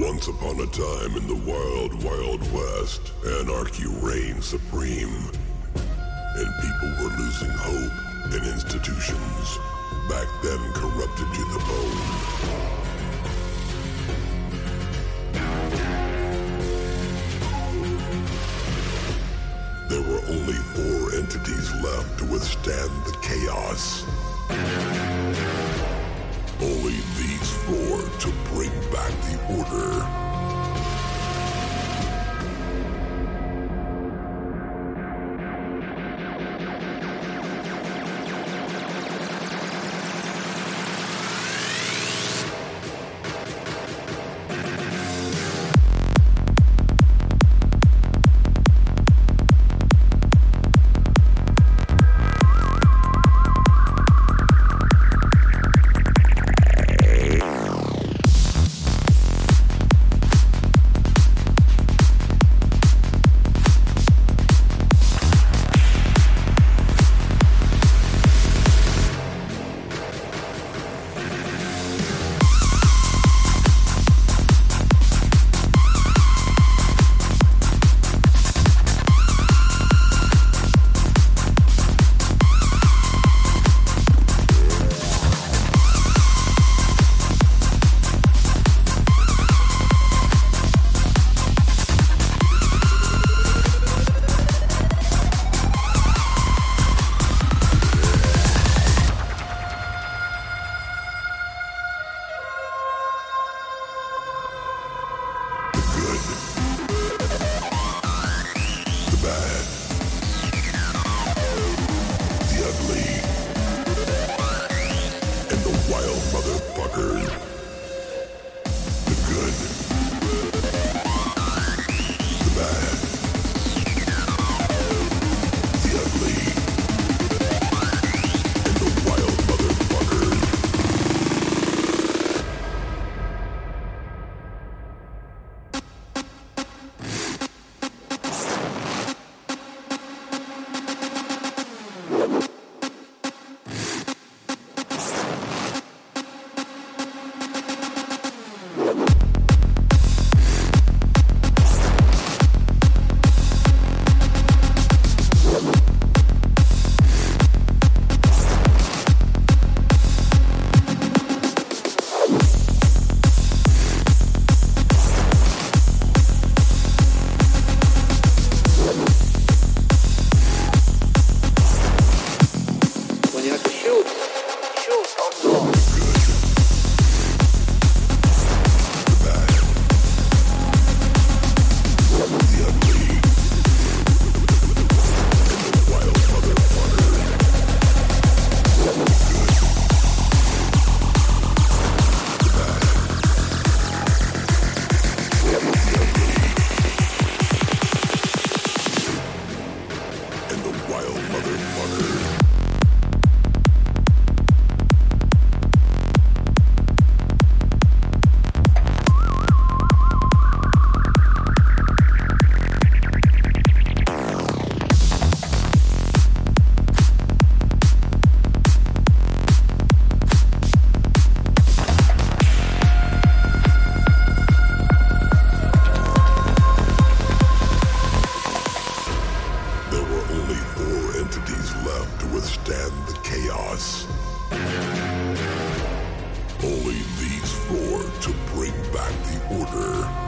Once upon a time in the wild, wild west, anarchy reigned supreme. And people were losing hope in institutions, back then corrupted to the bone. There were only four entities left to withstand the chaos. Only these four to bring back the order. Order.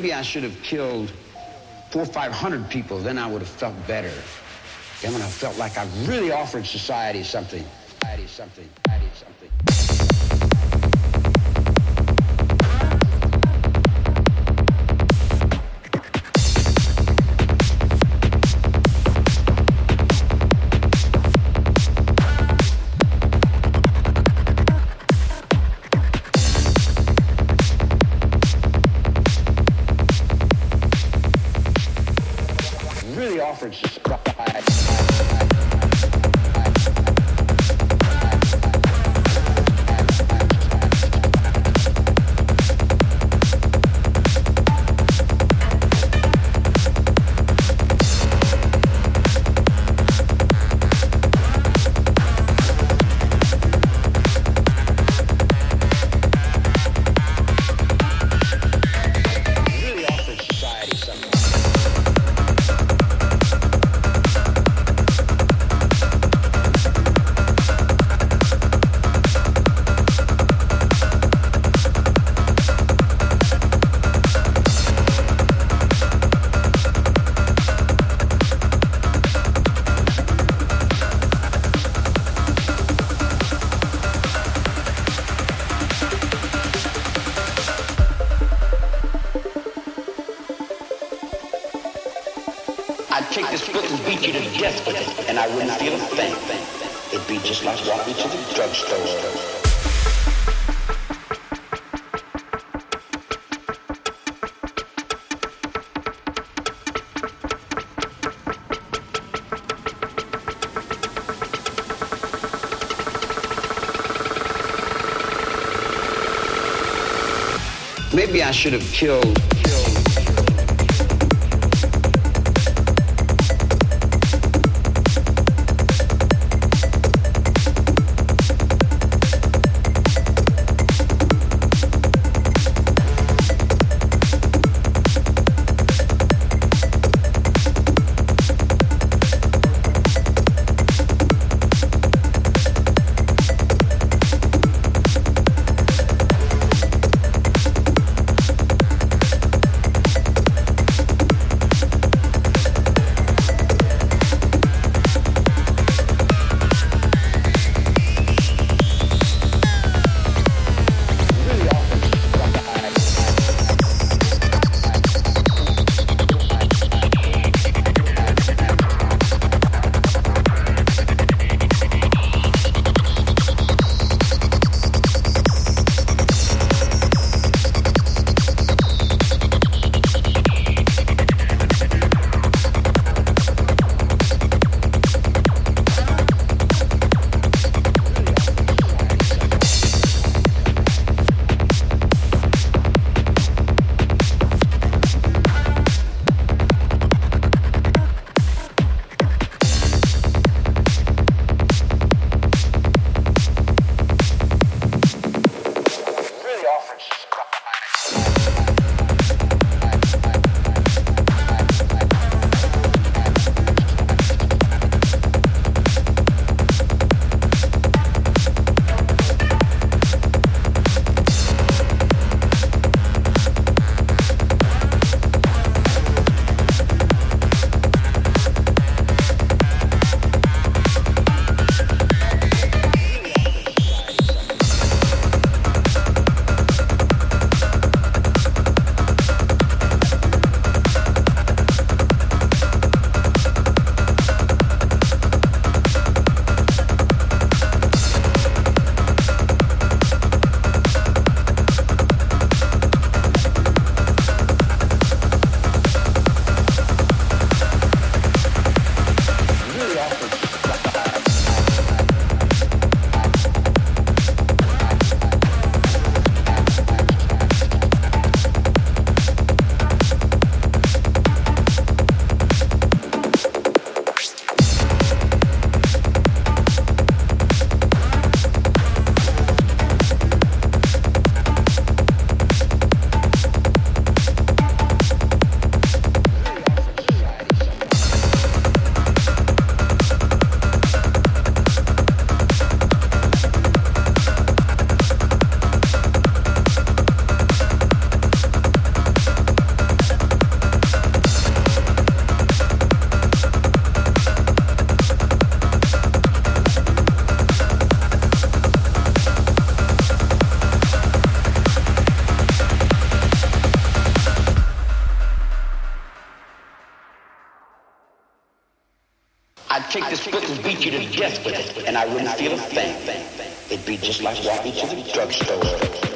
Maybe I should have killed four or five hundred people, then I would have felt better. Then when I felt like I really offered society something, society something, I should have killed. Book and beat you to death with it, and I wouldn't feel a thing. It'd be just like walking to the drugstore.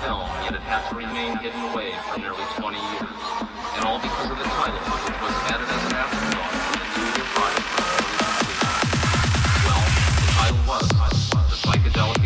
film, yet it had to remain hidden away for nearly 20 years. And all because of the title, which was added as an afterthought when the two year Well, the title was The Psychedelic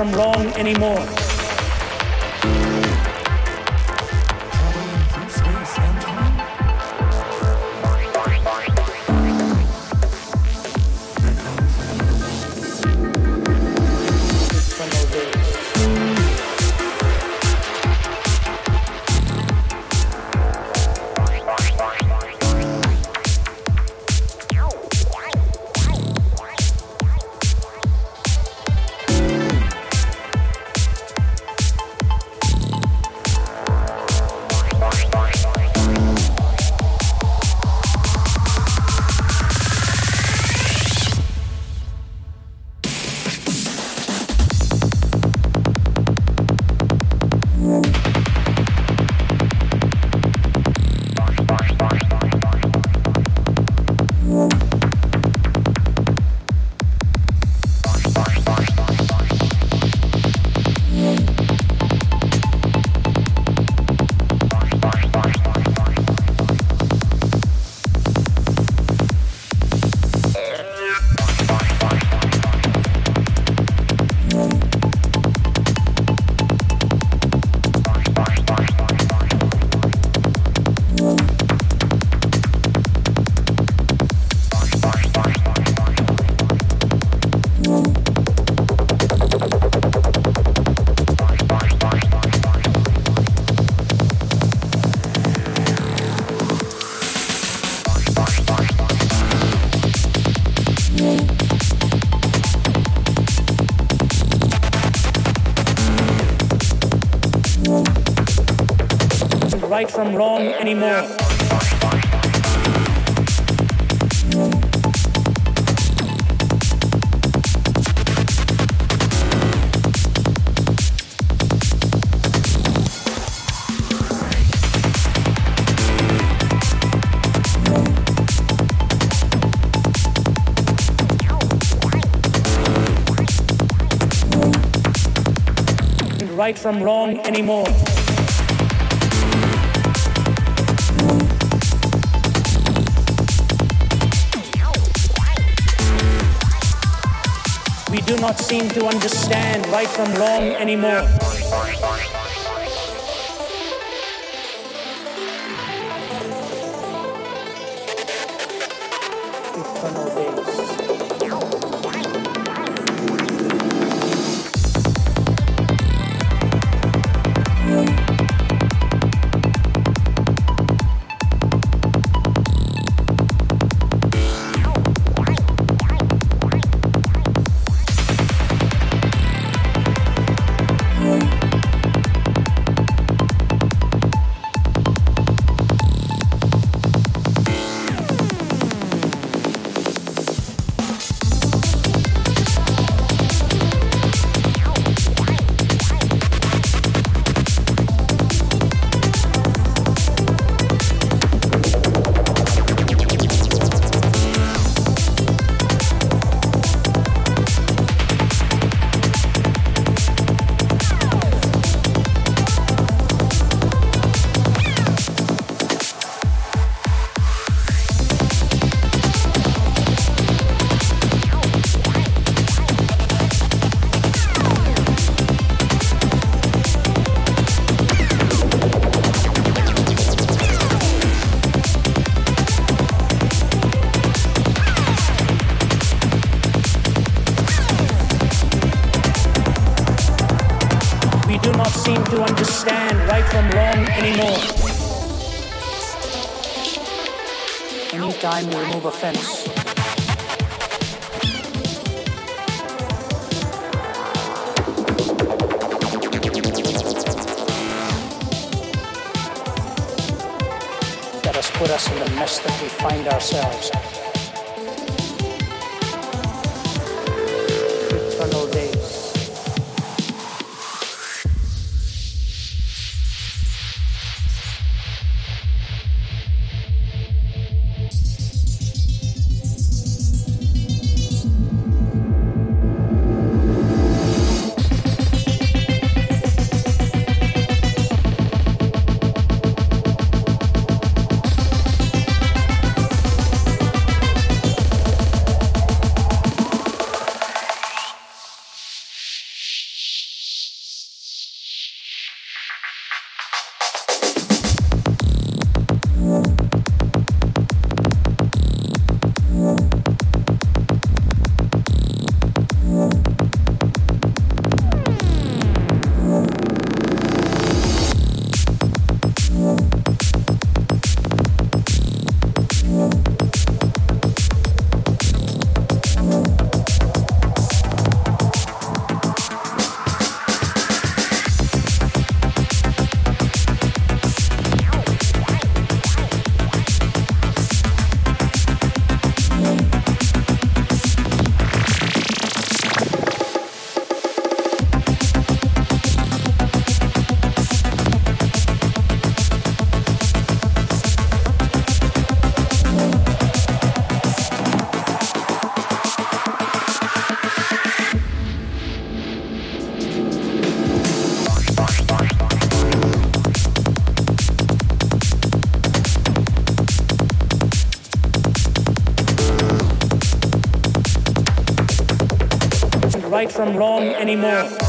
from wrong anymore. From wrong anymore. right from wrong anymore. Seem to understand right from wrong anymore. From wrong anymore.